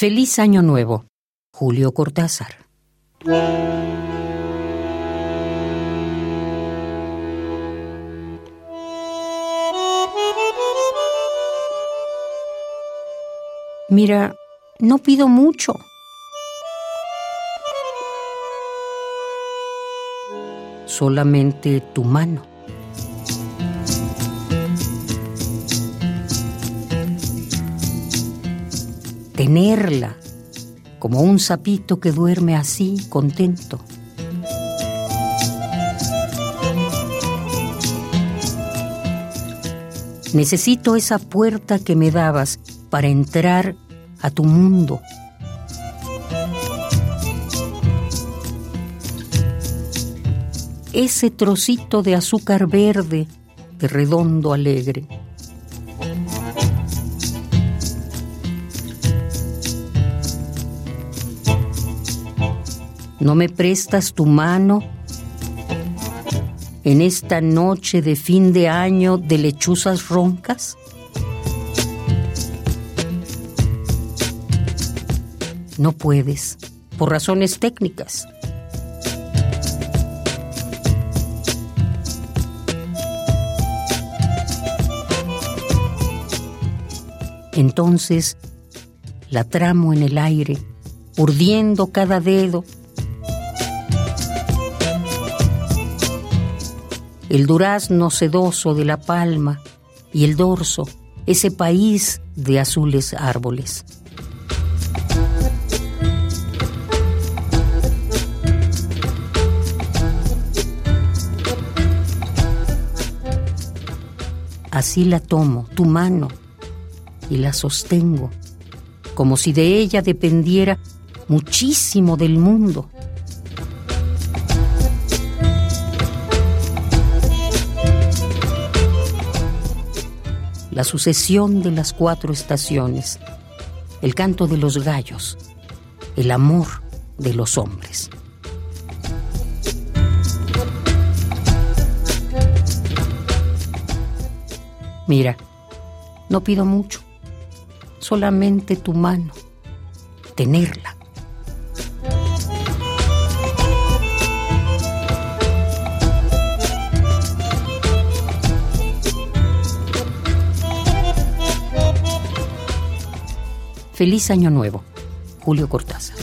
Feliz Año Nuevo, Julio Cortázar. Mira, no pido mucho. Solamente tu mano. Tenerla como un sapito que duerme así, contento. Necesito esa puerta que me dabas para entrar a tu mundo. Ese trocito de azúcar verde de redondo alegre. ¿No me prestas tu mano en esta noche de fin de año de lechuzas roncas? No puedes, por razones técnicas. Entonces la tramo en el aire, urdiendo cada dedo el durazno sedoso de la palma y el dorso, ese país de azules árboles. Así la tomo, tu mano, y la sostengo, como si de ella dependiera muchísimo del mundo. La sucesión de las cuatro estaciones, el canto de los gallos, el amor de los hombres. Mira, no pido mucho, solamente tu mano, tenerla Feliz Año Nuevo. Julio Cortázar.